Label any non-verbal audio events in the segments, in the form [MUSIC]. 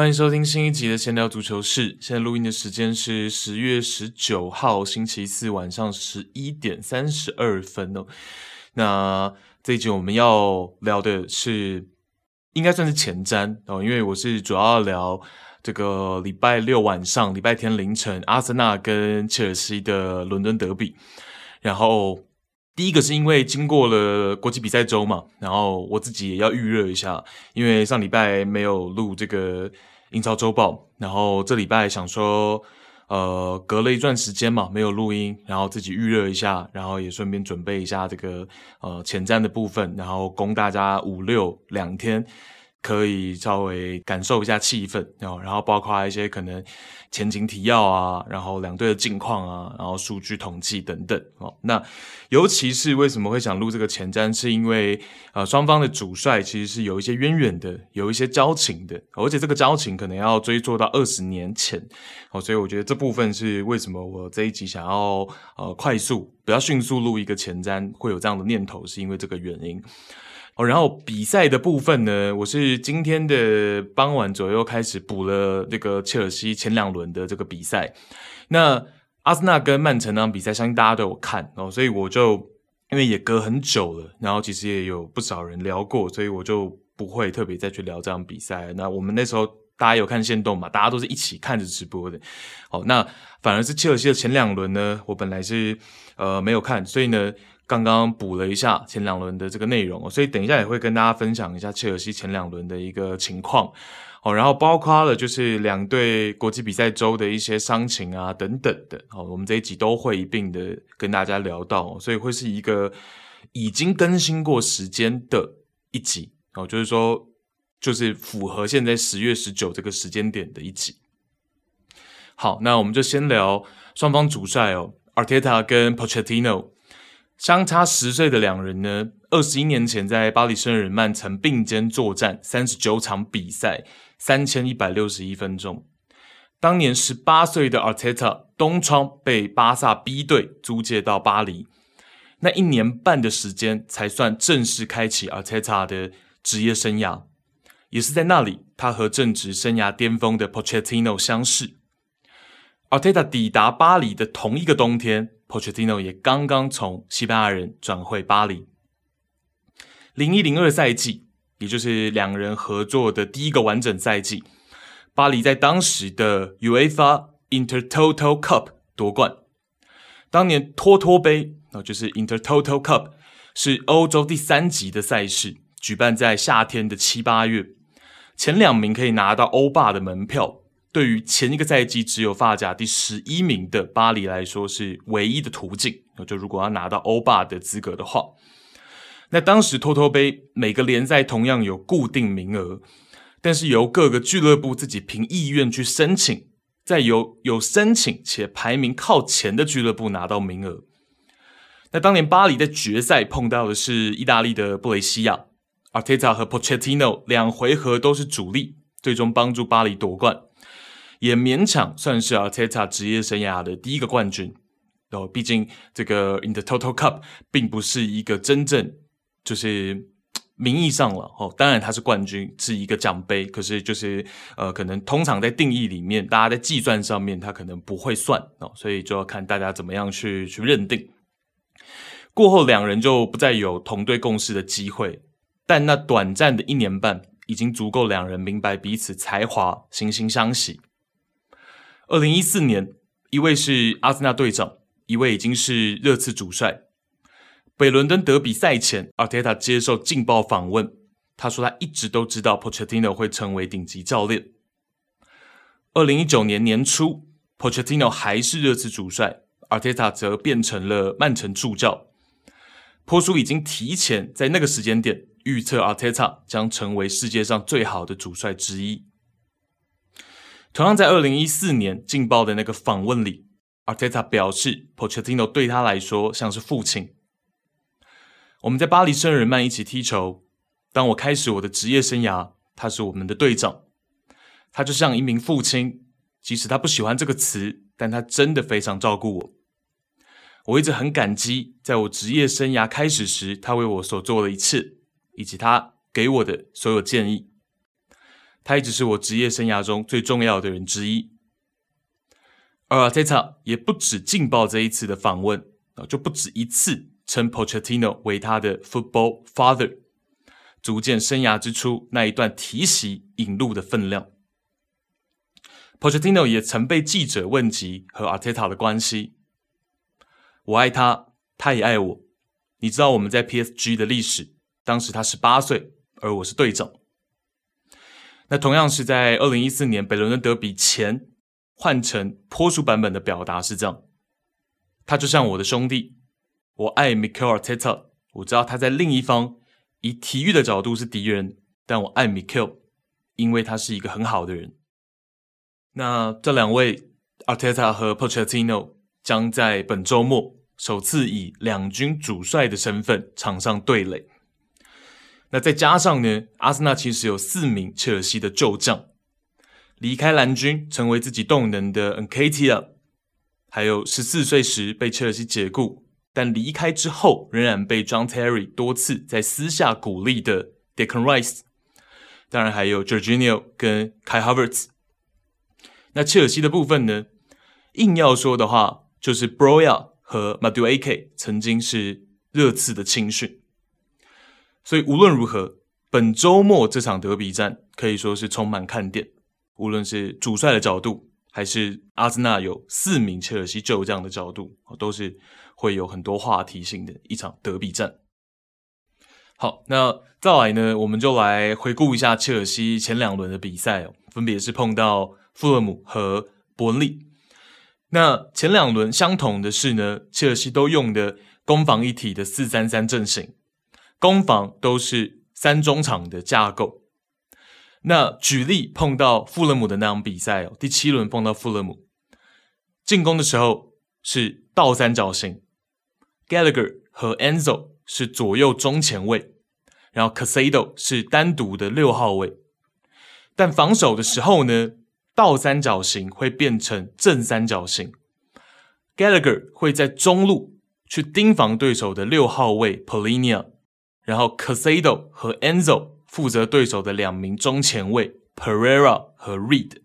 欢迎收听新一集的闲聊足球室。现在录音的时间是十月十九号星期四晚上十一点三十二分哦。那这一集我们要聊的是，应该算是前瞻哦，因为我是主要聊这个礼拜六晚上、礼拜天凌晨，阿森纳跟切尔西的伦敦德比。然后第一个是因为经过了国际比赛周嘛，然后我自己也要预热一下，因为上礼拜没有录这个英超周报，然后这礼拜想说，呃，隔了一段时间嘛，没有录音，然后自己预热一下，然后也顺便准备一下这个呃前瞻的部分，然后供大家五六两天。可以稍微感受一下气氛，然后，然后包括一些可能前情提要啊，然后两队的近况啊，然后数据统计等等哦。那尤其是为什么会想录这个前瞻，是因为呃双方的主帅其实是有一些渊源的，有一些交情的，而且这个交情可能要追溯到二十年前哦。所以我觉得这部分是为什么我这一集想要呃快速，比较迅速录一个前瞻，会有这样的念头，是因为这个原因。哦，然后比赛的部分呢，我是今天的傍晚左右开始补了这个切尔西前两轮的这个比赛。那阿森纳跟曼城那场比赛，相信大家都有看哦，所以我就因为也隔很久了，然后其实也有不少人聊过，所以我就不会特别再去聊这场比赛。那我们那时候大家有看限动嘛？大家都是一起看着直播的。哦，那反而是切尔西的前两轮呢，我本来是呃没有看，所以呢。刚刚补了一下前两轮的这个内容，所以等一下也会跟大家分享一下切尔西前两轮的一个情况，哦，然后包括了就是两队国际比赛周的一些伤情啊等等的，哦，我们这一集都会一并的跟大家聊到，所以会是一个已经更新过时间的一集，哦，就是说就是符合现在十月十九这个时间点的一集。好，那我们就先聊双方主帅哦，阿尔特塔跟波切蒂诺。相差十岁的两人呢，二十一年前在巴黎圣日耳曼曾并肩作战三十九场比赛，三千一百六十一分钟。当年十八岁的阿尔特塔东窗被巴萨 B 队租借到巴黎，那一年半的时间才算正式开启阿尔特塔的职业生涯。也是在那里，他和正值生涯巅峰的 Pochettino 相识。阿尔特塔抵达巴黎的同一个冬天。Pochettino 也刚刚从西班牙人转回巴黎。零一零二赛季，也就是两人合作的第一个完整赛季，巴黎在当时的 UEFA Intertoto Cup 夺冠。当年托托杯，那就是 Intertoto Cup，是欧洲第三级的赛事，举办在夏天的七八月。前两名可以拿到欧霸的门票。对于前一个赛季只有法甲第十一名的巴黎来说，是唯一的途径。就如果要拿到欧霸的资格的话，那当时托托杯每个联赛同样有固定名额，但是由各个俱乐部自己凭意愿去申请，再由有申请且排名靠前的俱乐部拿到名额。那当年巴黎在决赛碰到的是意大利的布雷西亚，，Arteta 和 Pochettino 两回合都是主力，最终帮助巴黎夺冠。也勉强算是阿尔特塔职业生涯的第一个冠军哦，毕竟这个 In the Total Cup 并不是一个真正就是名义上了哦，当然他是冠军，是一个奖杯，可是就是呃，可能通常在定义里面，大家在计算上面，他可能不会算哦，所以就要看大家怎么样去去认定。过后两人就不再有同队共事的机会，但那短暂的一年半已经足够两人明白彼此才华，惺惺相惜。二零一四年，一位是阿森纳队长，一位已经是热刺主帅。北伦敦德比赛前，阿特塔接受《镜报》访问，他说他一直都知道 Pochettino 会成为顶级教练。二零一九年年初，Pochettino 还是热刺主帅，阿特塔则变成了曼城助教。波叔已经提前在那个时间点预测阿特塔将成为世界上最好的主帅之一。同样在二零一四年《劲爆》的那个访问里，阿尔特塔表示，Pochettino 对他来说像是父亲。我们在巴黎圣日耳曼一起踢球，当我开始我的职业生涯，他是我们的队长，他就像一名父亲。即使他不喜欢这个词，但他真的非常照顾我。我一直很感激，在我职业生涯开始时，他为我所做的一切，以及他给我的所有建议。他一直是我职业生涯中最重要的人之一。而阿特塔也不止劲爆这一次的访问啊，就不止一次称 Pochettino 为他的 Football Father，足见生涯之初那一段提携引路的分量。Pochettino 也曾被记者问及和阿特塔的关系，我爱他，他也爱我。你知道我们在 PSG 的历史，当时他十八岁，而我是队长。那同样是在二零一四年北伦敦德比前，换成波叔版本的表达是这样：他就像我的兄弟，我爱 Mikel Arteta，我知道他在另一方以体育的角度是敌人，但我爱 Mikel，因为他是一个很好的人。那这两位 Arteta 和 Pochettino 将在本周末。首次以两军主帅的身份场上对垒，那再加上呢，阿森纳其实有四名切尔西的旧将离开蓝军，成为自己动能的 Nketiah，还有十四岁时被切尔西解雇，但离开之后仍然被 John Terry 多次在私下鼓励的 Declan Rice，当然还有 Jorginho 跟 Kai Havertz。那切尔西的部分呢，硬要说的话，就是 Broja 和 Madueke 曾经是热刺的青训，所以无论如何，本周末这场德比战可以说是充满看点。无论是主帅的角度，还是阿森纳有四名切尔西旧将的角度，都是会有很多话题性的一场德比战。好，那再来呢，我们就来回顾一下切尔西前两轮的比赛哦，分别是碰到富勒姆和伯恩利。那前两轮相同的是呢，切尔西都用的攻防一体的四三三阵型，攻防都是三中场的架构。那举例碰到富勒姆的那场比赛哦，第七轮碰到富勒姆，进攻的时候是倒三角形，Gallagher 和 Enzo 是左右中前卫，然后 Caicedo 是单独的六号位，但防守的时候呢，倒三角形会变成正三角形，Gallagher 会在中路去盯防对手的六号位 Polinia 然后 Cassado 和 Enzo 负责对手的两名中前卫 Pereira 和 Reed。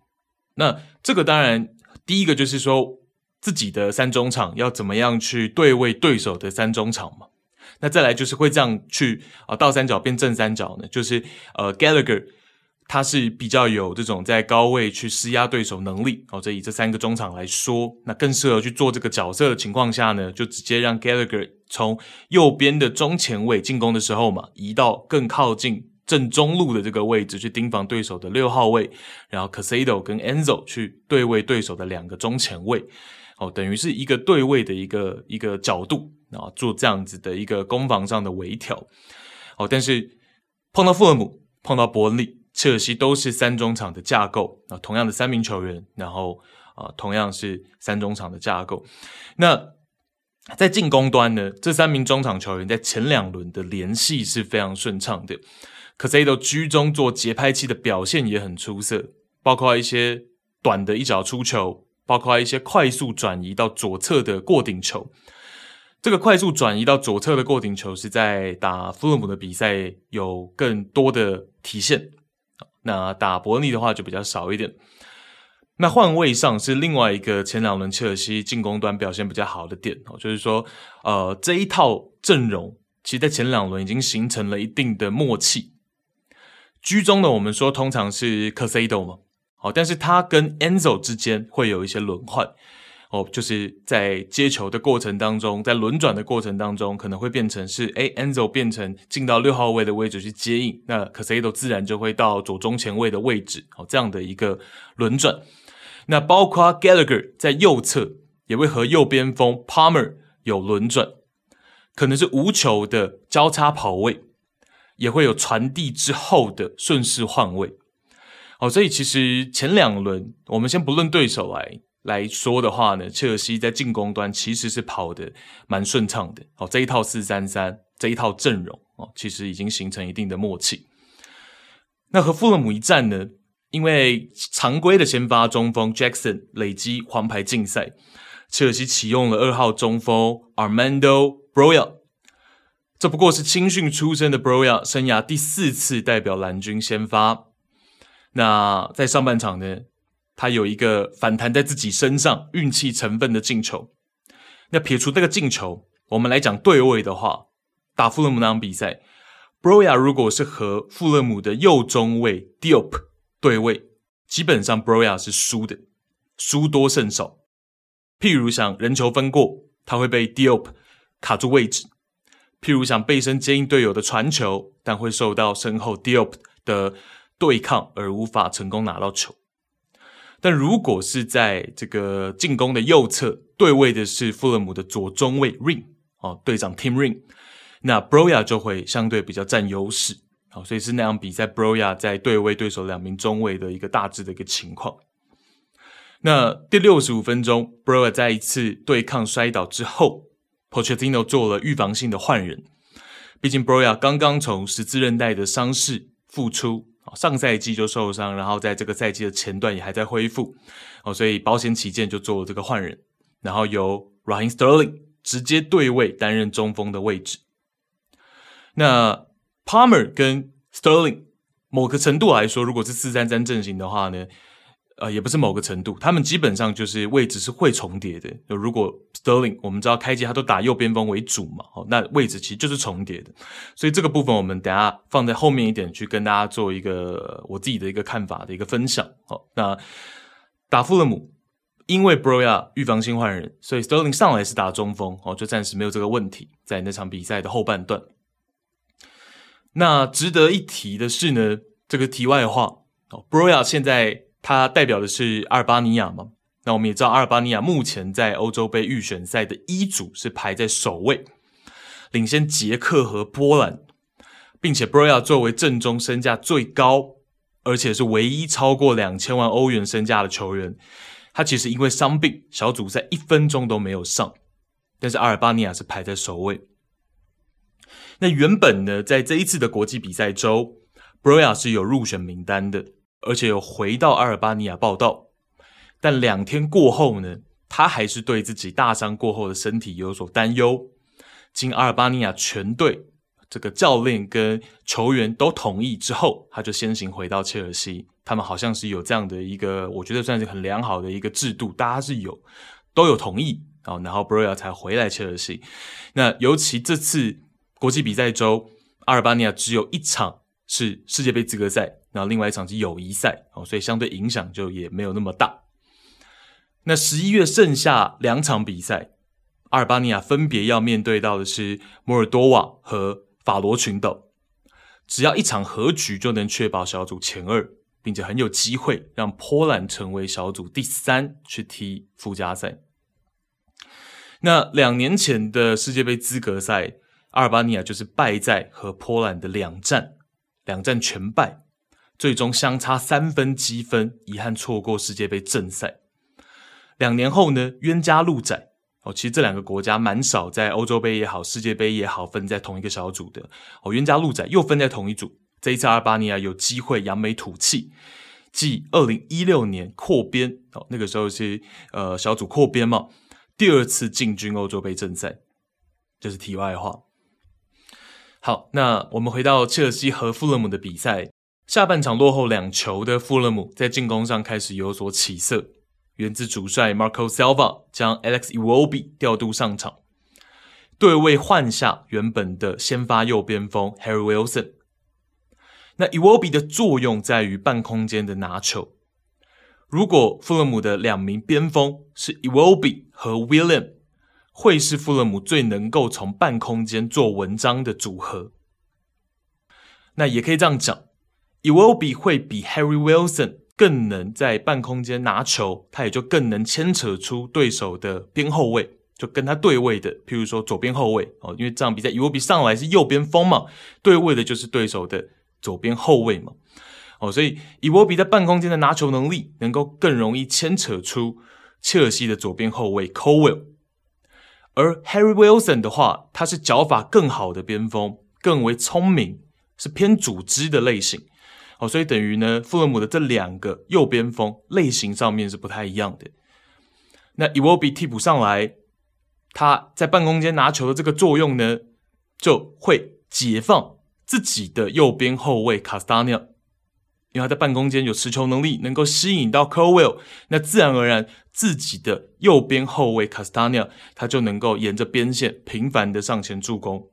那这个当然第一个就是说自己的三中场要怎么样去对位对手的三中场嘛。那再来就是会这样去啊倒三角变正三角呢，就是呃 Gallagher。他是比较有这种在高位去施压对手能力哦，这以这三个中场来说，那更适合去做这个角色的情况下呢，就直接让 Gallagher 从右边的中前卫进攻的时候嘛，移到更靠近正中路的这个位置去盯防对手的六号位，然后 Caicedo 跟 Enzo 去对位对手的两个中前卫，哦，等于是一个对位的一个一个角度啊，做这样子的一个攻防上的微调，哦，但是碰到富勒姆，碰到伯恩利。切尔西都是三中场的架构啊，同样的三名球员，然后啊，同样是三中场的架构。那在进攻端呢，这三名中场球员在前两轮的联系是非常顺畅的。科塞多居中做节拍器的表现也很出色，包括一些短的一脚出球，包括一些快速转移到左侧的过顶球。这个快速转移到左侧的过顶球是在打富勒姆的比赛有更多的体现。那打伯恩利的话就比较少一点。那换位上是另外一个前两轮切尔西进攻端表现比较好的点哦，就是说，呃，这一套阵容其实在前两轮已经形成了一定的默契。居中的我们说通常是 Caicedo 嘛，好，但是他跟 Enzo 之间会有一些轮换。哦，就是在接球的过程当中，在轮转的过程当中，可能会变成是，诶，Enzo 变成进到六号位的位置去接应，那 c a s e d o 自然就会到左中前卫的位置，哦，这样的一个轮转。那包括 Gallagher 在右侧也会和右边锋 Palmer 有轮转，可能是无球的交叉跑位，也会有传递之后的顺势换位。哦，所以其实前两轮我们先不论对手来。来说的话呢，切尔西在进攻端其实是跑得蛮顺畅的。哦，这一套四三三这一套阵容哦，其实已经形成一定的默契。那和富勒姆一战呢，因为常规的先发中锋 Jackson 累积黄牌禁赛，切尔西启用了二号中锋 Armando Broja。这不过是青训出身的 Broja 生涯第四次代表蓝军先发。那在上半场呢，他有一个反弹在自己身上运气成分的进球。那撇除这个进球，我们来讲对位的话，打富勒姆那场比赛，Broja 如果是和富勒姆的右中卫 Diop 对位，基本上 Broja 是输的，输多胜少。譬如想人球分过，他会被 Diop 卡住位置；譬如想背身接应队友的传球，但会受到身后 Diop 的对抗而无法成功拿到球。但如果是在这个进攻的右侧对位的是富勒姆的左中卫 Ring 哦，队长 Tim Ring，那 Broya 就会相对比较占优势。好，所以是那场比赛 Broya 在对位对手两名中卫的一个大致的一个情况。那第六十五分钟，Broya 在一次对抗摔倒之后，Pochettino 做了预防性的换人。毕竟 Broya 刚刚从十字韧带的伤势复出。上赛季就受伤，然后在这个赛季的前段也还在恢复，哦，所以保险起见就做了这个换人，然后由 Ryan Sterling 直接对位担任中锋的位置。那 Palmer 跟 Sterling 某个程度来说，如果是四三三阵型的话呢？呃，也不是某个程度，他们基本上就是位置是会重叠的。就如果 Sterling，我们知道开季他都打右边锋为主嘛，哦，那位置其实就是重叠的。所以这个部分我们等下放在后面一点去跟大家做一个我自己的一个看法的一个分享。好，那打富勒姆，因为 Broya 预防性换人，所以 Sterling 上来是打中锋，哦，就暂时没有这个问题。在那场比赛的后半段，那值得一提的是呢，这个题外话哦，Broya 现在。他代表的是阿尔巴尼亚嘛？那我们也知道，阿尔巴尼亚目前在欧洲杯预选赛的 E 组是排在首位，领先捷克和波兰，并且 Broja 作为阵中身价最高，而且是唯一超过两千万欧元身价的球员，他其实因为伤病，小组赛一分钟都没有上。但是阿尔巴尼亚是排在首位。那原本呢，在这一次的国际比赛周，Broja 是有入选名单的。而且有回到阿尔巴尼亚报到，但两天过后呢，他还是对自己大伤过后的身体有所担忧。经阿尔巴尼亚全队这个教练跟球员都同意之后，他就先行回到切尔西。他们好像是有这样的一个，我觉得算是很良好的一个制度，大家是有都有同意啊，然后 Broja 才回来切尔西。那尤其这次国际比赛周，阿尔巴尼亚只有一场是世界杯资格赛。然后另外一场是友谊赛哦，所以相对影响就也没有那么大。那十一月剩下两场比赛，阿尔巴尼亚分别要面对到的是摩尔多瓦和法罗群岛。只要一场和局就能确保小组前二，并且很有机会让波兰成为小组第三去踢附加赛。那两年前的世界杯资格赛，阿尔巴尼亚就是败在和波兰的两战，两战全败。最终相差三分积分，遗憾错过世界杯正赛。两年后呢，冤家路窄哦。其实这两个国家蛮少在欧洲杯也好，世界杯也好分在同一个小组的哦。冤家路窄又分在同一组。这一次阿尔巴尼亚有机会扬眉吐气，继二零一六年扩编哦，那个时候是呃小组扩编嘛，第二次进军欧洲杯正赛。这是题外话。好，那我们回到切尔西和富勒姆的比赛。下半场落后两球的富勒姆在进攻上开始有所起色，源自主帅 Marco Silva 将 Alex Iwobi 调度上场，对位换下原本的先发右边锋 Harry Wilson。那 Iwobi 的作用在于半空间的拿球。如果富勒姆的两名边锋是 Iwobi 和 William，会是富勒姆最能够从半空间做文章的组合。那也可以这样讲。Iwobi 会比 Harry Wilson 更能在半空间拿球，他也就更能牵扯出对手的边后卫，就跟他对位的，譬如说左边后卫哦，因为这场比赛 Iwobi 上来是右边锋嘛，对位的就是对手的左边后卫嘛，哦，所以 Iwobi 在半空间的拿球能力能够更容易牵扯出切尔西的左边后卫 Colwill，而 Harry Wilson 的话，他是脚法更好的边锋，更为聪明，是偏组织的类型。哦，所以等于呢，富勒姆的这两个右边锋类型上面是不太一样的。那伊沃比替补上来，他在半空间拿球的这个作用呢，就会解放自己的右边后卫卡斯塔尼亚，因为他在半空间有持球能力，能够吸引到 Caldwell，那自然而然自己的右边后卫卡斯塔尼亚他就能够沿着边线频繁的上前助攻。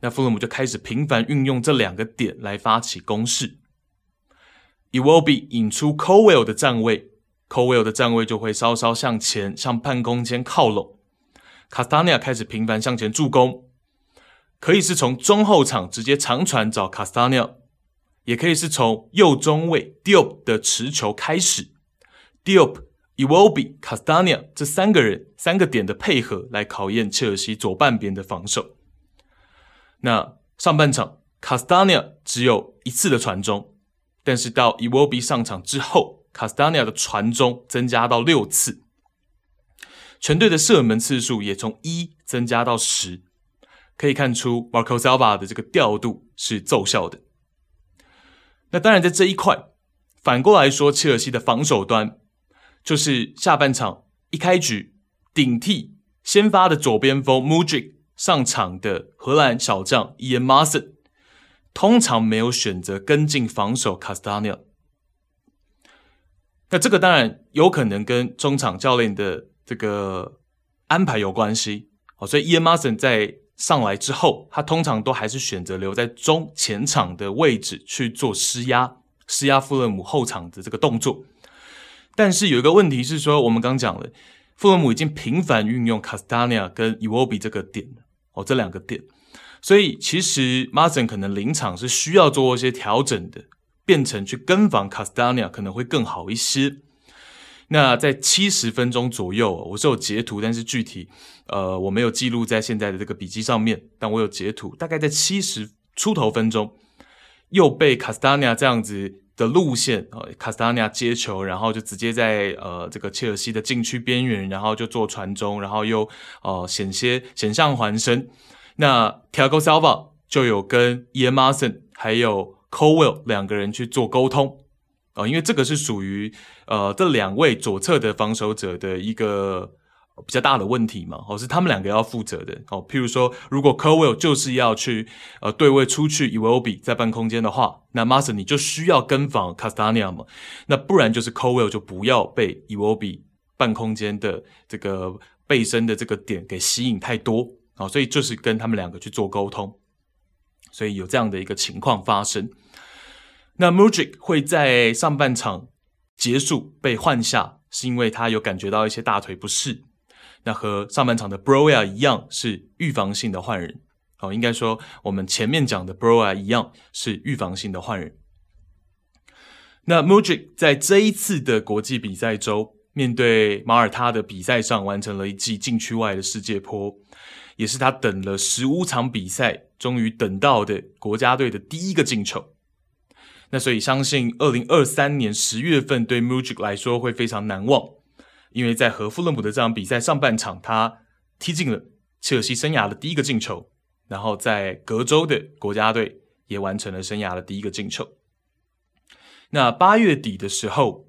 那富勒姆就开始频繁运用这两个点来发起攻势。Iwobi 引出 Cowell 的站位，Cowell 的站位就会稍稍向前向半空间靠拢。Castagna 开始频繁向前助攻。可以是从中后场直接长传找 Castagna，也可以是从右中卫 Diop 的持球开始，Diop、Iwobi、Castagna 这三个人三个点的配合来考验切尔西左半边的防守。那上半场 Castagna 只有一次的传中，但是到 Iwobi 上场之后，Castagna 的传中增加到六次，全队的射门次数也从一增加到十。可以看出，Marco Silva 的这个调度是奏效的。那当然，在这一块，反过来说，切尔西的防守端就是下半场一开局顶替先发的左边锋 Mudryk 上场的荷兰小将 Ian Maatsen，通常没有选择跟进防守 Castagna。那这个当然有可能跟中场教练的这个安排有关系。哦，所以 Ian m a s o n 在上来之后，他通常都还是选择留在中前场的位置去做施压，施压富勒姆后场的这个动作。但是有一个问题是说，我们刚讲了，富勒姆已经频繁运用 Castagna 跟 Iwobi 这个点哦，这两个点，所以其实 Mazen 可能临场是需要做一些调整的，变成去跟防 Castagna 可能会更好一些。那在七十分钟左右，我是有截图，但是具体呃我没有记录在现在的这个笔记上面，但我有截图，大概在七十出头分钟，又被 Castagna 这样子的路线呃卡斯达尼亚接球，然后就直接在呃这个切尔西的禁区边缘，然后就做传中，然后又呃险些险象环生。那 Thiago Silva 就有跟 Ian Maatsen 还有 Colwell 两个人去做沟通。哦，因为这个是属于呃这两位左侧的防守者的一个比较大的问题嘛，哦是他们两个要负责的哦。譬如说，如果 Colwell 就是要去呃对位出去 e w o b i 在半空间的话，那 Marsen 你就需要跟防 Castagna 嘛，那不然就是 Colwell 就不要被 e w o b i 半空间的这个背身的这个点给吸引太多，哦，所以就是跟他们两个去做沟通，所以有这样的一个情况发生。那 Mudryk 会在上半场结束被换下，是因为他有感觉到一些大腿不适。那和上半场的 Broja 一样，是预防性的换人。哦，应该说我们前面讲的 Broja 一样是预防性的换人。那 Mudryk 在这一次的国际比赛周，面对马耳他的比赛上，完成了一记禁区外的世界波，也是他等了十五场比赛，终于等到的国家队的第一个进球。那所以相信二零二三年十月份对 Mudryk 来说会非常难忘，因为在和富勒姆的这场比赛上半场，他踢进了切尔西生涯的第一个进球，然后在隔周的国家队也完成了生涯的第一个进球。那八月底的时候，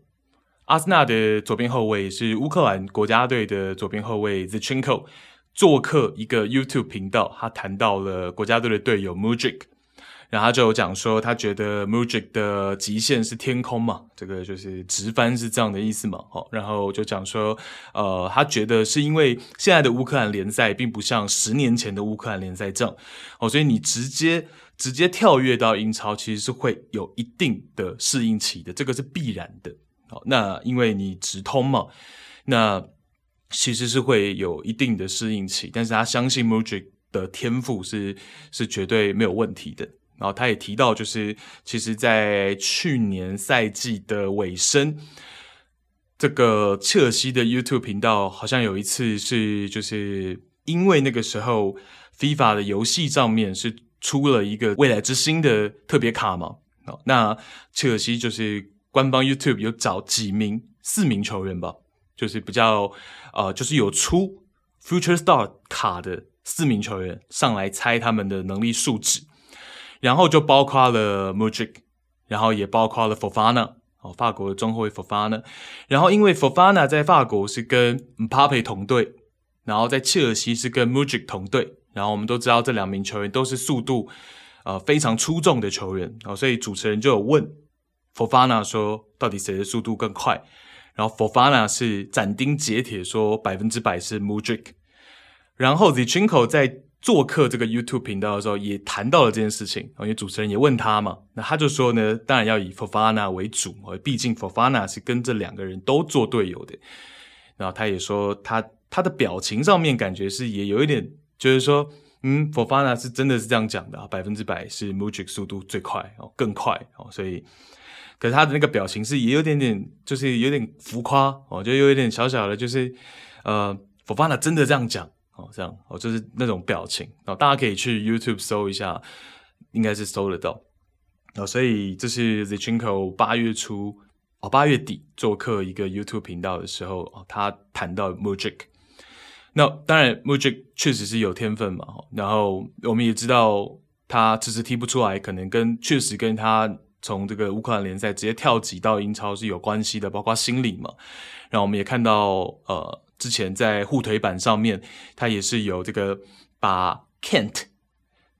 阿森纳的左边后卫是乌克兰国家队的左边后卫 Zinchenko 做客一个 YouTube 频道，他谈到了国家队的队友 Mujic，然后他就有讲说，他觉得 Mujic 的极限是天空嘛，这个就是直翻是这样的意思嘛。好，然后就讲说，呃，他觉得是因为现在的乌克兰联赛并不像十年前的乌克兰联赛这样，哦，所以你直接直接跳跃到英超，其实是会有一定的适应期的，这个是必然的。好，那因为你直通嘛，那其实是会有一定的适应期，但是他相信 Mudryk 的天赋是是绝对没有问题的。然后他也提到，就是其实，在去年赛季的尾声，这个切尔西的 YouTube 频道好像有一次是，就是因为那个时候 FIFA 的游戏上面是出了一个未来之星的特别卡嘛，那切尔西就是官方 YouTube 有找几名四名球员吧，就是比较呃，就是有出 Future Star 卡的四名球员上来猜他们的能力数值。然后就包括了 Mudryk，然后也包括了 Fofana，哦，法国的中后卫 Fofana。然后因为 Fofana 在法国是跟 Mbappe 同队，然后在切尔西是跟 Mudryk 同队。然后我们都知道这两名球员都是速度呃非常出众的球员，哦，所以主持人就有问 Fofana 说到底谁的速度更快？然后 Fofana 是斩钉截铁说百分之百是 Mudryk。然后 Zinchenko 在做客这个 YouTube 频道的时候也谈到了这件事情，因为主持人也问他嘛，那他就说呢，当然要以 Fofana 为主，毕竟 Fofana 是跟这两个人都做队友的。然后他也说他他的表情上面感觉是也有一点，就是说，嗯，Fofana 是真的是这样讲的啊，百分之百是 Mudryk 速度最快哦，更快哦，所以。可是他的那个表情是也有点点，就是有点浮夸哦，就有一点小小的，就是呃，Fofana 真的这样讲哦，这样哦，就是那种表情哦，大家可以去 YouTube 搜一下，应该是搜得到哦。所以这是 Zinchenko 八月初哦，八月底做客一个 YouTube 频道的时候哦，他谈到 Mudryk。那当然 Mudryk 确实是有天分嘛，然后我们也知道他迟迟踢不出来，可能跟确实跟他。从这个乌克兰联赛直接跳级到英超是有关系的，包括心理嘛。然后我们也看到，呃，之前在护腿板上面，他也是有这个把 Can't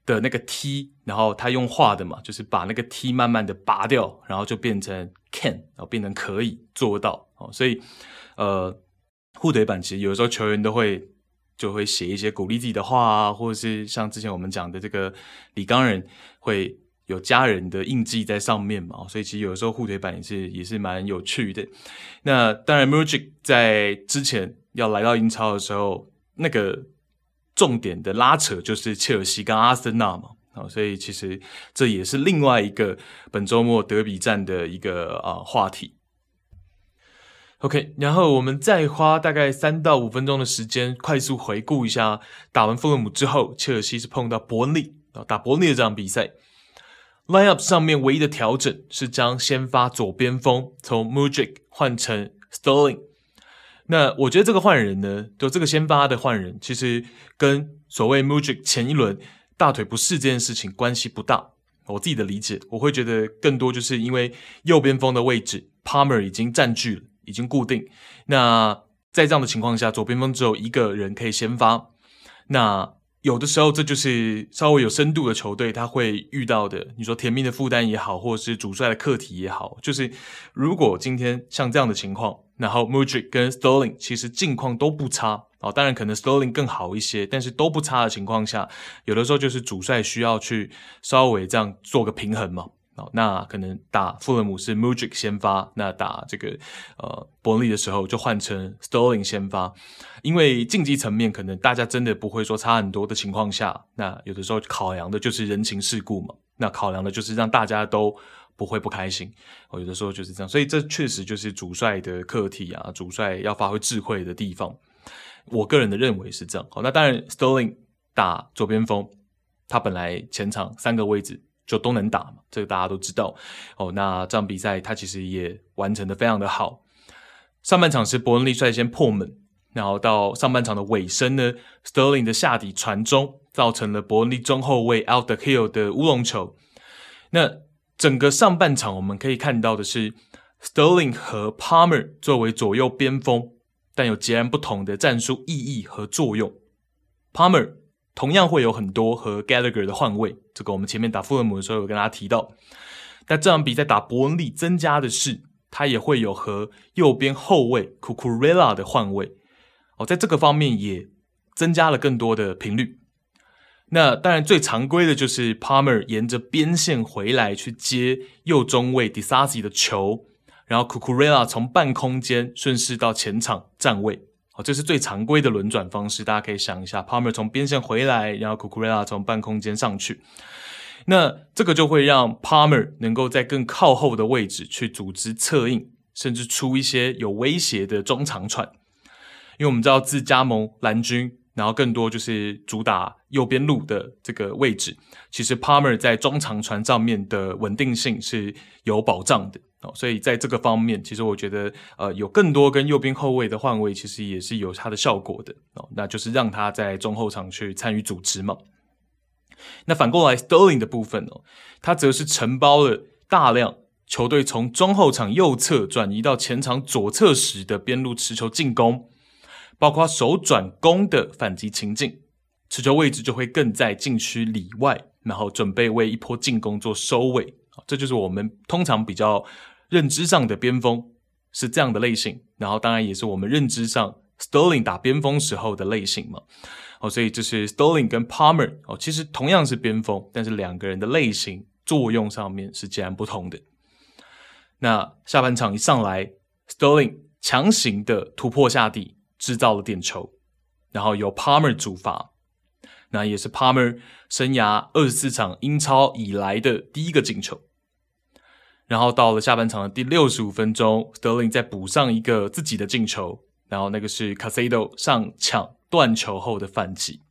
的那个 T，然后他用画的嘛，就是把那个 T 慢慢的拔掉，然后就变成 Can，然后变成可以做到哦。所以，呃，护腿板其实有时候球员都会就会写一些鼓励自己的话啊，或者是像之前我们讲的这个李刚仁会。有家人的印记在上面嘛，所以其实有时候护腿板也是也是蛮有趣的。那当然，Mudryk 在之前要来到英超的时候，那个重点的拉扯就是切尔西跟阿森纳嘛，啊，所以其实这也是另外一个本周末德比战的一个啊话题。OK，然后我们再花大概三到五分钟的时间，快速回顾一下打完富勒姆之后，切尔西是碰到伯恩利啊，打伯恩利的这场比赛。Lineup 上面唯一的调整是将先发左边锋从 Mujic 换成 Sterling。那我觉得这个换人呢，就这个先发的换人，其实跟所谓 Mujic 前一轮大腿不适这件事情关系不大。我自己的理解，我会觉得更多就是因为右边锋的位置 Palmer 已经占据了，已经固定。那在这样的情况下，左边锋只有一个人可以先发。那有的时候，这就是稍微有深度的球队他会遇到的。你说甜蜜的负担也好，或者是主帅的课题也好，就是如果今天像这样的情况，然后 Mudryk 跟 Sterling 其实境况都不差哦，当然可能 Sterling 更好一些，但是都不差的情况下，有的时候就是主帅需要去稍微这样做个平衡嘛。哦，那可能打富勒姆是 Mudryk 先发，那打这个呃伯利的时候就换成 Sterling 先发，因为竞技层面可能大家真的不会说差很多的情况下，那有的时候考量的就是人情世故嘛，那考量的就是让大家都不会不开心，哦，有的时候就是这样，所以这确实就是主帅的课题啊，主帅要发挥智慧的地方，我个人的认为是这样。好，那当然 Sterling 打左边锋，他本来前场三个位置。就都能打嘛，这个大家都知道哦。那这场比赛他其实也完成的非常的好。上半场是伯恩利率先破门，然后到上半场的尾声呢，Sterling 的下底传中造成了伯恩利中后卫 Altidale 的乌龙球。那整个上半场我们可以看到的是，Sterling 和 Palmer 作为左右边锋，但有截然不同的战术意义和作用。Palmer 同样会有很多和 Gallagher 的换位，这个我们前面打富勒姆的时候有跟大家提到。但这场比赛打伯恩利增加的是，他也会有和右边后卫 Cucurella 的换位哦，在这个方面也增加了更多的频率。那当然最常规的就是 Palmer 沿着边线回来去接右中卫 Disasi 的球，然后 Cucurella 从半空间顺势到前场站位。哦，这是最常规的轮转方式，大家可以想一下，Palmer 从边线回来，然后 c u c u r e l a 从半空间上去，那这个就会让 Palmer 能够在更靠后的位置去组织策应，甚至出一些有威胁的中长传。因为我们知道自加盟蓝军，然后更多就是主打右边路的这个位置，其实 Palmer 在中长传上面的稳定性是有保障的。哦，所以在这个方面，其实我觉得，呃，有更多跟右边后卫的换位，其实也是有它的效果的哦。那就是让他在中后场去参与组织嘛。那反过来，Sterling 的部分哦，他则是承包了大量球队从中后场右侧转移到前场左侧时的边路持球进攻，包括手转攻的反击情境，持球位置就会更在禁区里外，然后准备为一波进攻做收尾。这就是我们通常比较认知上的边锋是这样的类型，然后当然也是我们认知上 Sterling 打边锋时候的类型嘛。哦，所以这是 Sterling 跟 Palmer 哦，其实同样是边锋，但是两个人的类型作用上面是截然不同的。那下半场一上来，Sterling 强行的突破下底，制造了点球，然后由 Palmer 主罚，那也是 Palmer 生涯二十四场英超以来的第一个进球。然后到了下半场的第六十五分钟，Sterling 再补上一个自己的进球，然后那个是 Caicedo 上抢。断球后的反击，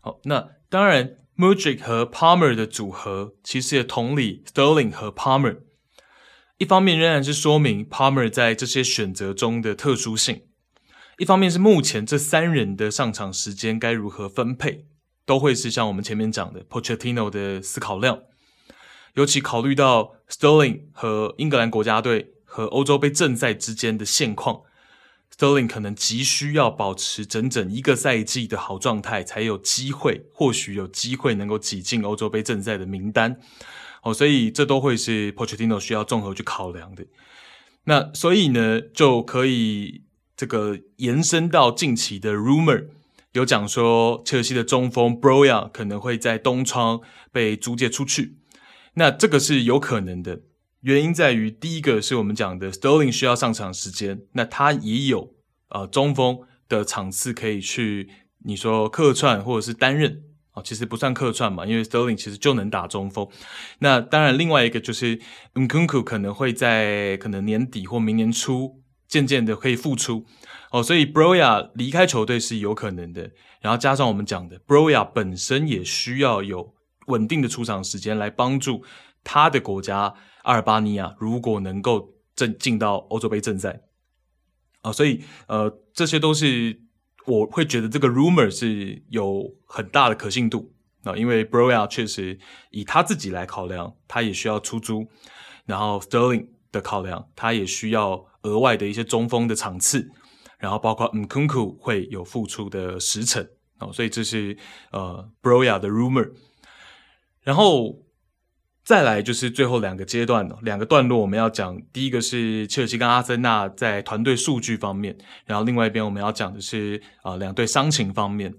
好，那当然 Mudrik 和 Palmer 的组合其实也同理，Sterling 和 Palmer，一方面仍然是说明 Palmer 在这些选择中的特殊性，一方面是目前这三人的上场时间该如何分配，都会是像我们前面讲的 Pochettino 的思考量，尤其考虑到 Sterling 和英格兰国家队和欧洲杯正赛之间的现况。Sterling 可能急需要保持整整一个赛季的好状态，才有机会，或许有机会能够挤进欧洲杯正赛的名单。哦，所以这都会是 Pochettino 需要综合去考量的。那所以呢，就可以这个延伸到近期的 rumor，有讲说切尔西的中锋 Broja 可能会在冬窗被租借出去。那这个是有可能的。原因在于，第一个是我们讲的 Sterling 需要上场时间，那他也有呃中锋的场次可以去，你说客串或者是担任啊、其实不算客串嘛，因为 Sterling 其实就能打中锋。那当然，另外一个就是 Nkunku 可能会在可能年底或明年初渐渐的可以复出哦，所以 Broja 离开球队是有可能的。然后加上我们讲的 Broja 本身也需要有稳定的出场时间来帮助他的国家。阿尔巴尼亚如果能够正进到欧洲杯正赛啊，所以呃，这些都是我会觉得这个 rumor 是有很大的可信度啊，因为 Broja 确实以他自己来考量，他也需要出租，然后 Sterling 的考量，他也需要额外的一些中锋的场次，然后包括嗯 Kunku 会有复出的时程啊，所以这是呃 Broja 的 rumor，然后。再来就是最后两个阶段，两个段落我们要讲。第一个是切尔西跟阿森纳在团队数据方面，然后另外一边我们要讲的是啊、呃、两队伤情方面。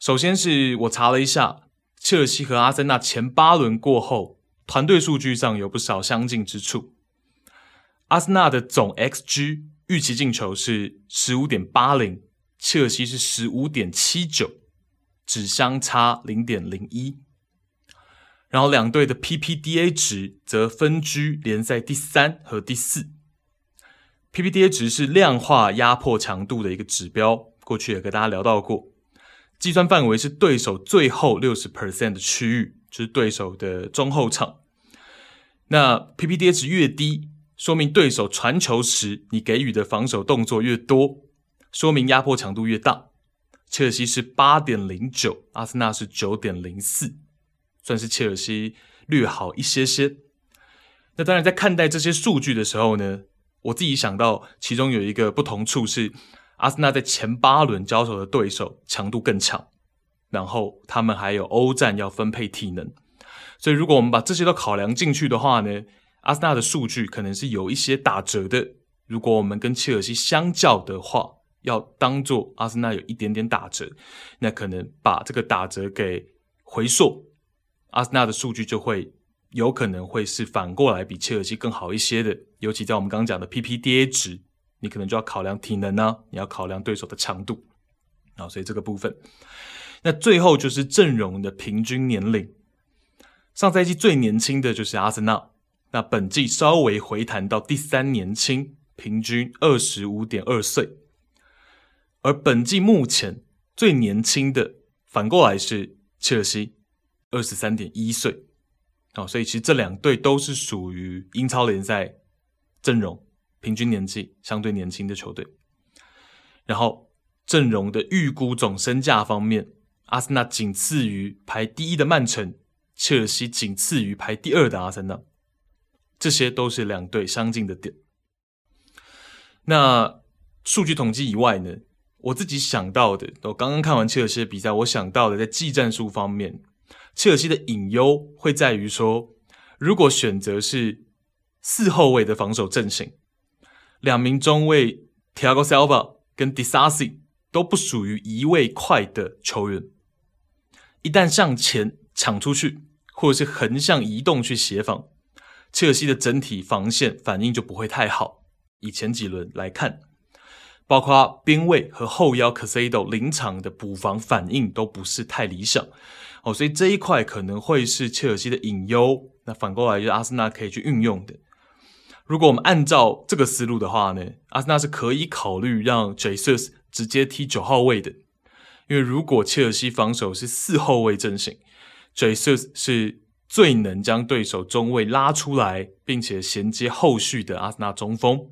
首先是我查了一下，切尔西和阿森纳前八轮过后，团队数据上有不少相近之处。阿森纳的总 XG 预期进球是十五点八零，切尔西是十五点七九，只相差零点零一。然后两队的 PPDA 值则分居联赛第三和第四。PPDA 值是量化压迫强度的一个指标，过去也跟大家聊到过。计算范围是对手最后六十 percent 的区域，就是对手的中后场。那 PPDA 值越低，说明对手传球时你给予的防守动作越多，说明压迫强度越大。切尔西是八点零九，阿森纳是九点零四。算是切尔西略好一些些。那当然，在看待这些数据的时候呢，我自己想到其中有一个不同处是，阿森纳在前八轮交手的对手强度更强，然后他们还有欧战要分配体能，所以如果我们把这些都考量进去的话呢，阿森纳的数据可能是有一些打折的。如果我们跟切尔西相较的话，要当做阿森纳有一点点打折，那可能把这个打折给回溯。阿森纳的数据就会有可能会是反过来比切尔西更好一些的，尤其在我们刚刚讲的 PPDA 值，你可能就要考量体能啊，你要考量对手的强度啊，所以这个部分。那最后就是阵容的平均年龄，上赛季最年轻的就是阿森纳，那本季稍微回弹到第三年轻，平均二十五点二岁，而本季目前最年轻的反过来是切尔西。二十三点一岁，哦，所以其实这两队都是属于英超联赛阵容平均年纪相对年轻的球队。然后阵容的预估总身价方面，阿森纳仅次于排第一的曼城，切尔西仅次于排第二的阿森纳，这些都是两队相近的点。那数据统计以外呢，我自己想到的，我刚刚看完切尔西的比赛，我想到的在技战术方面。切尔西的隐忧会在于说，如果选择是四后卫的防守阵型，两名中卫 Thiago Silva 跟 Disasi 都不属于移位快的球员，一旦向前抢出去，或者是横向移动去协防，切尔西的整体防线反应就不会太好。以前几轮来看，包括边卫和后腰 Caicedo 临场的补防反应都不是太理想哦，所以这一块可能会是切尔西的隐忧。那反过来就是阿森纳可以去运用的。如果我们按照这个思路的话呢，阿森纳是可以考虑让 Jesus 直接踢九号位的，因为如果切尔西防守是四后卫阵型，Jesus 是最能将对手中卫拉出来，并且衔接后续的阿森纳中锋。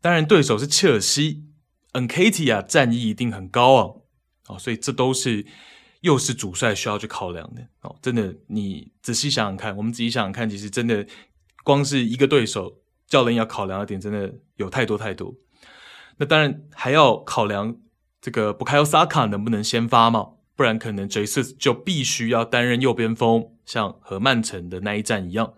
当然，对手是切尔西，Nketia 战役一定很高昂哦，所以这都是又是主帅需要去考量的哦。真的，你仔细想想看，我们仔细想想看，其实真的光是一个对手，教练要考量的点真的有太多太多。那当然还要考量这个 Bukayo Saka 能不能先发嘛？不然可能 Jesus 就必须要担任右边锋，像和曼城的那一战一样。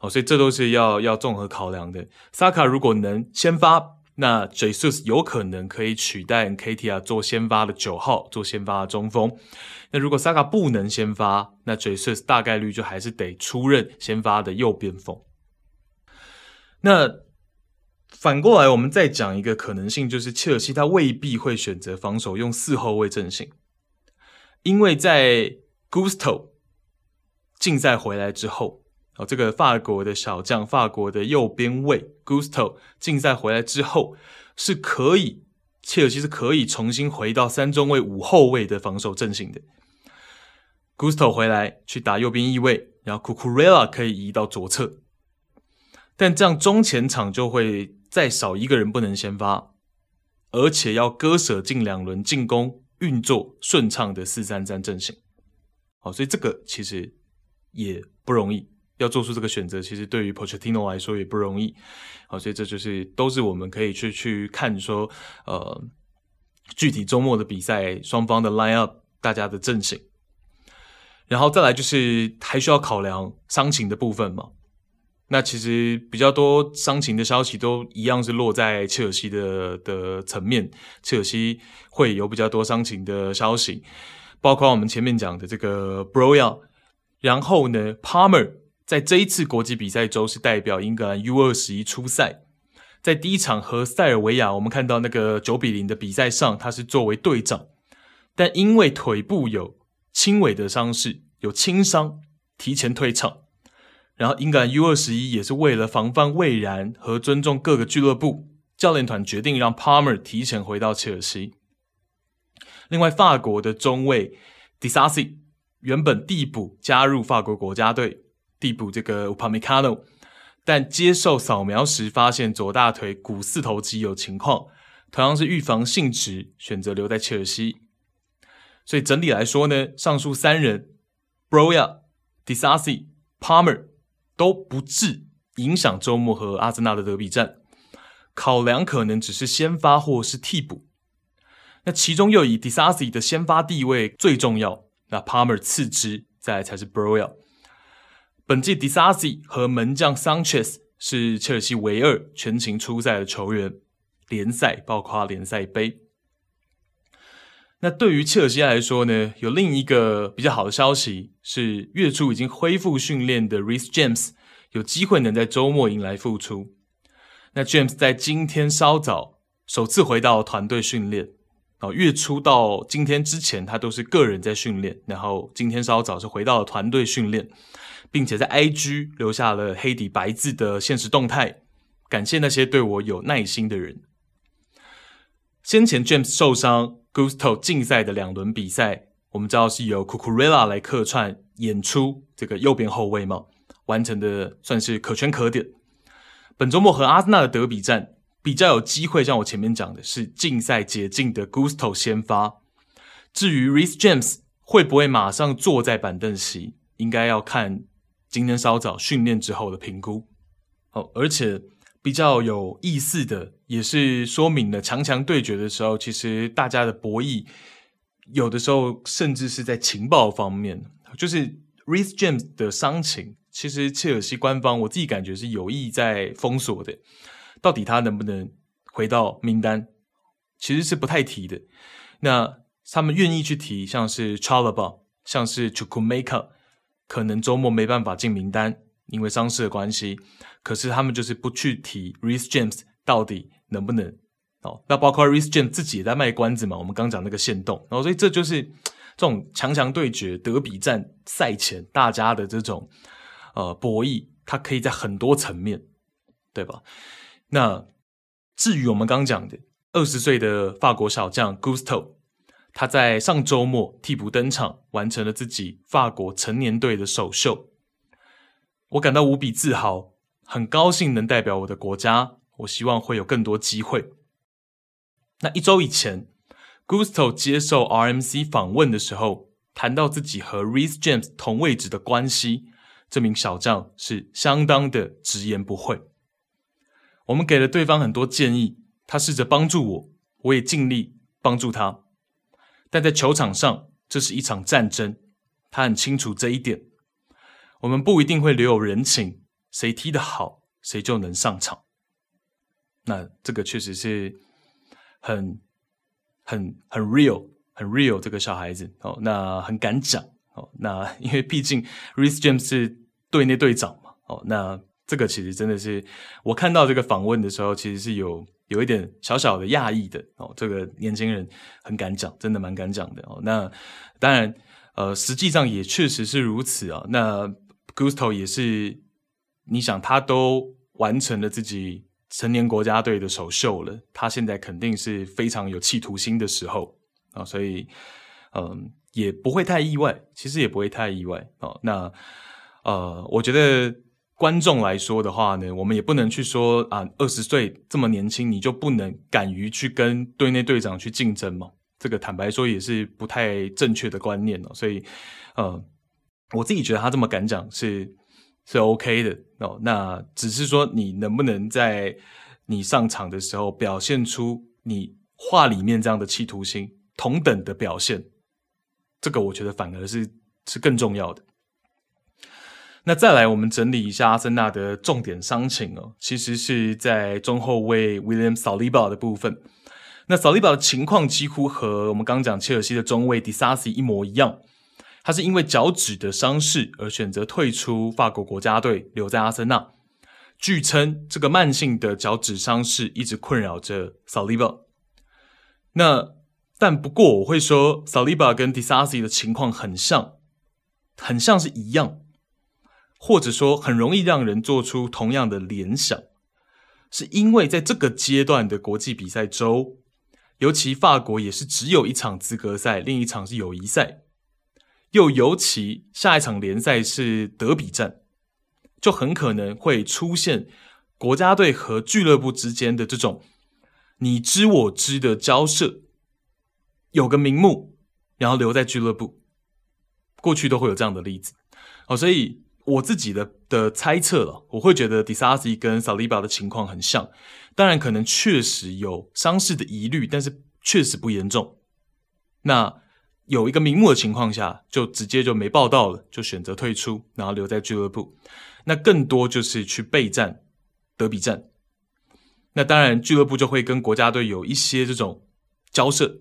哦，所以这都是要要综合考量的。萨卡如果能先发，那 Jesus 有可能可以取代 KTA 做先发的九号，做先发的中锋。那如果萨卡不能先发，那 Jesus 大概率就还是得出任先发的右边锋。那反过来，我们再讲一个可能性，就是切尔西他未必会选择防守用四后卫阵型，因为在 Gusto 竞赛回来之后。哦，这个法国的小将，法国的右边卫 Gusto 竞赛回来之后，是可以切尔西是可以重新回到三中卫五后卫的防守阵型的。Gusto 回来去打右边翼位，然后 Cucurella 可以移到左侧，但这样中前场就会再少一个人不能先发，而且要割舍近两轮进攻运作顺畅的四三三阵型。好，所以这个其实也不容易。要做出这个选择，其实对于 Pochettino 来说也不容易，好，所以这就是都是我们可以去去看说，呃，具体周末的比赛双方的 line up，大家的阵型，然后再来就是还需要考量伤情的部分嘛。那其实比较多伤情的消息都一样是落在切尔西的的层面，切尔西会有比较多伤情的消息，包括我们前面讲的这个 Broja，然后呢 Palmer。在这一次国际比赛周是代表英格兰 U 二十一出赛，在第一场和塞尔维亚，我们看到那个九比零的比赛上，他是作为队长，但因为腿部有轻微的伤势，有轻伤，提前退场。然后英格兰 U 二十一也是为了防范未然和尊重各个俱乐部，教练团决定让 Palmer 提前回到切尔西。另外，法国的中卫 Disasi 原本递补加入法国国家队。递补这个 Upamecano，但接受扫描时发现左大腿股四头肌有情况，同样是预防性质，选择留在切尔西。所以整体来说呢，上述三人 Broja、Disasi、Palmer 都不致影响周末和阿森纳的德比战。考量可能只是先发或是替补。那其中又以 Disasi 的先发地位最重要，那 Palmer 次之，再才是 Broja。本季 Disasi 和门将 Sanchez 是切尔西唯二全勤出赛的球员，联赛包括联赛杯。那对于切尔西来说呢，有另一个比较好的消息是，月初已经恢复训练的 Reece James 有机会能在周末迎来复出。那 James 在今天稍早首次回到团队训练，哦，月初到今天之前他都是个人在训练，然后今天稍早是回到了团队训练。并且在 IG 留下了黑底白字的限时动态，感谢那些对我有耐心的人。先前 James 受伤，Gusto 竞赛的两轮比赛，我们知道是由 Cucurella 来客串演出这个右边后卫嘛，完成的算是可圈可点。本周末和阿森纳的德比战，比较有机会，像我前面讲的是竞赛解禁的 Gusto 先发。至于 Reece James 会不会马上坐在板凳席，应该要看。今天稍早训练之后的评估，哦，而且比较有意思的，也是说明了强强对决的时候，其实大家的博弈有的时候甚至是在情报方面，就是 Reece James 的伤情，其实切尔西官方我自己感觉是有意在封锁的，到底他能不能回到名单，其实是不太提的。那他们愿意去提，像是 Chalobah，像是 c h u k u m a k a 可能周末没办法进名单，因为伤势的关系。可是他们就是不去提 Reece James 到底能不能哦？那包括 Reece James 自己也在卖关子嘛。我们刚讲那个限动，然后所以这就是这种强强对决、德比战赛前大家的这种。呃，博弈它可以在很多层面，对吧？那至于我们刚讲的二十岁的法国小将 Gusto，他在上周末替补登场，完成了自己法国成年队的首秀，我感到无比自豪，很高兴能代表我的国家。我希望会有更多机会。那一周以前，Gusto 接受 RMC 访问的时候，谈到自己和 Reece James 同位置的关系。这名小将是相当的直言不讳。我们给了对方很多建议，他试着帮助我，我也尽力帮助他。但在球场上，这是一场战争，他很清楚这一点。我们不一定会留有人情，谁踢得好，谁就能上场。那这个确实是很、很、很 real，很 real 这个小孩子哦，那很敢讲。哦，那 [LAUGHS] 因为毕竟 rece James 是队内队长嘛，哦，那这个其实真的是我看到这个访问的时候，其实是有有一点小小的讶异的哦。这个年轻人很敢讲，真的蛮敢讲的哦。那当然，呃，实际上也确实是如此啊。那 Gusto 也是，你想他都完成了自己成年国家队的首秀了，他现在肯定是非常有企图心的时候啊，所以嗯。也不会太意外，其实也不会太意外哦。那呃，我觉得观众来说的话呢，我们也不能去说啊，二十岁这么年轻，你就不能敢于去跟队内队长去竞争嘛？这个坦白说也是不太正确的观念哦。所以呃，我自己觉得他这么敢讲是是 OK 的哦。那只是说你能不能在你上场的时候表现出你话里面这样的企图心，同等的表现。这个我觉得反而是是更重要的。那再来，我们整理一下阿森纳的重点伤情哦，其实是在中后卫 William Saliba 的部分。那 Saliba 的情况几乎和我们刚讲切尔西的中卫 Disasi 一模一样，他是因为脚趾的伤势而选择退出法国国家队，留在阿森纳。据称，这个慢性的脚趾伤势一直困扰着 Saliba。那但不过我会说，Saliba 跟 Disasi 的情况很像，很像是一样，或者说很容易让人做出同样的联想，是因为在这个阶段的国际比赛周，尤其法国也是只有一场资格赛，另一场是友谊赛，又尤其下一场联赛是德比战，就很可能会出现国家队和俱乐部之间的这种你知我知的交涉。有个名目，然后留在俱乐部，过去都会有这样的例子，哦，所以我自己的的猜测了，我会觉得 Disasi 跟 Saliba 的情况很像，当然可能确实有伤势的疑虑，但是确实不严重。那有一个名目的情况下，就直接就没报到了，就选择退出，然后留在俱乐部。那更多就是去备战德比战。那当然，俱乐部就会跟国家队有一些这种交涉。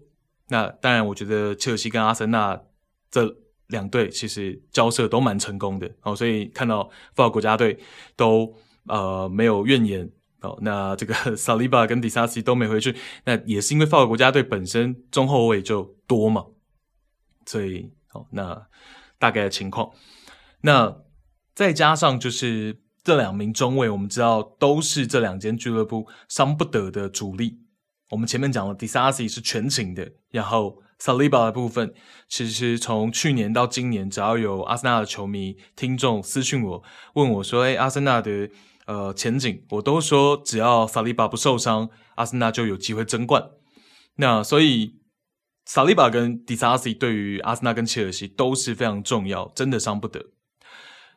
那当然，我觉得切尔西跟阿森纳这两队其实交涉都蛮成功的哦，所以看到法国国家队都呃没有怨言哦。那这个萨利巴跟迪萨西都没回去，那也是因为法国国家队本身中后卫就多嘛，所以哦，那大概的情况。那再加上就是这两名中卫，我们知道都是这两间俱乐部伤不得的主力。我们前面讲了，Disasi 是全勤的，然后 Saliba 的部分，其实从去年到今年，只要有阿森纳的球迷听众私讯我，问我说：“哎，阿森纳的呃前景，我都说只要 Saliba 不受伤，阿森纳就有机会争冠。”那所以 Saliba 跟 Disasi 对于阿森纳跟切尔西都是非常重要，真的伤不得。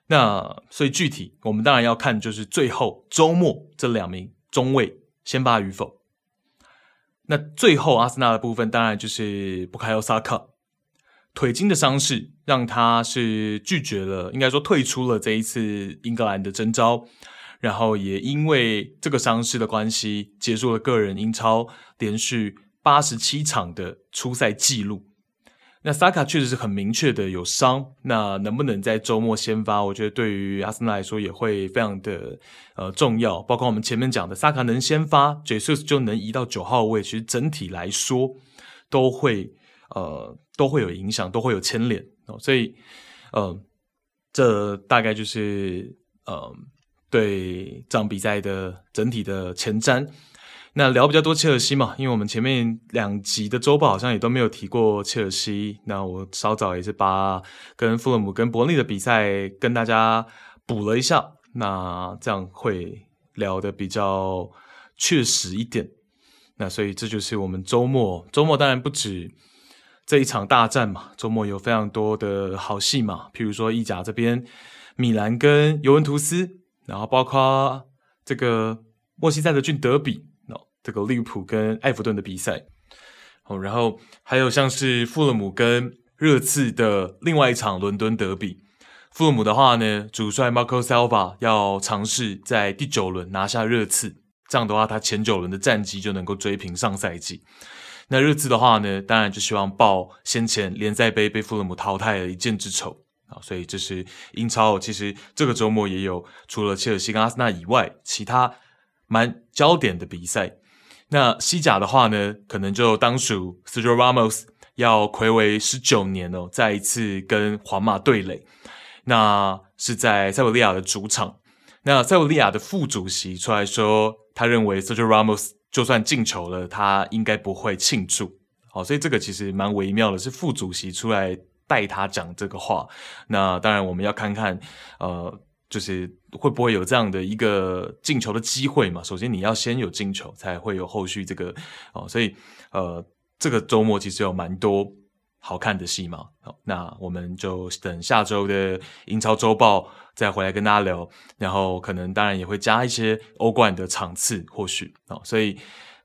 那所以具体我们当然要看，就是最后周末这两名中卫先发与否。那最后阿森纳的部分当然就是布卡尤萨克腿筋的伤势让他是拒绝了，应该说退出了这一次英格兰的征召，然后也因为这个伤势的关系，结束了个人英超连续八十七场的出赛记录。那萨卡确实是很明确的有伤，那能不能在周末先发？我觉得对于阿森纳来说也会非常的呃重要。包括我们前面讲的，萨卡能先发，Jesus 就能移到九号位，其实整体来说都会呃都会有影响，都会有牵连。哦，所以，呃，这大概就是呃，对这场比赛的整体的前瞻。那聊比较多切尔西嘛，因为我们前面两集的周报好像也都没有提过切尔西。那我稍早也是把跟富勒姆跟伯利的比赛跟大家补了一下，那这样会聊得比较确实一点。那所以这就是我们周末，周末当然不止。这一场大战嘛，周末有非常多的好戏嘛，譬如说意甲这边，米兰跟尤文图斯，然后包括这个默西塞德郡德比，这个利物浦跟埃弗顿的比赛，哦，然后还有像是富勒姆跟热刺的另外一场伦敦德比。富勒姆的话呢，主帅 Marco Silva 要尝试在第九轮拿下热刺，这样的话，他前九轮的战绩就能够追平上赛季。那热刺的话呢，当然就希望报先前联赛杯被富勒姆淘汰的一箭之仇啊，所以这是英超。其实这个周末也有除了切尔西跟阿森纳以外，其他蛮焦点的比赛。那西甲的话呢，可能就当属 Sergio Ramos 要睽违十九年哦，再一次跟皇马对垒。那是在塞维利亚的主场。那塞维利亚的副主席出来说，他认为 Sergio Ramos。就算进球了，他应该不会庆祝。好，所以这个其实蛮微妙的，是副主席出来带他讲这个话。那当然，我们要看看，呃，就是会不会有这样的一个进球的机会嘛？首先，你要先有进球，才会有后续这个。哦，所以，呃，这个周末其实有蛮多好看的戏嘛。好，那我们就等下周的英超周报。再回来跟大家聊，然后可能当然也会加一些欧冠的场次，或许啊、所以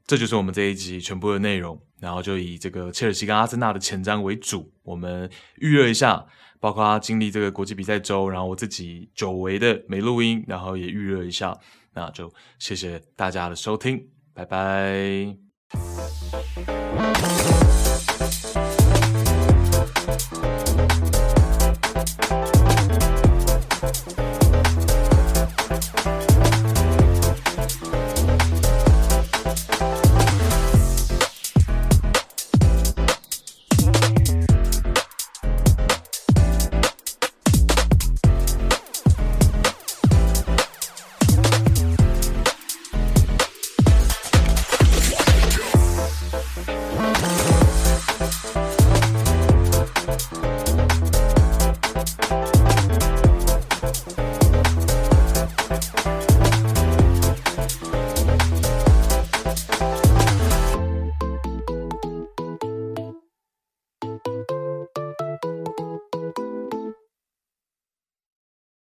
这就是我们这一集全部的内容。然后就以这个切尔西跟阿森纳的前瞻为主，我们预热一下，包括经历这个国际比赛周，然后我自己久违的没录音，然后也预热一下。那就谢谢大家的收听，拜拜。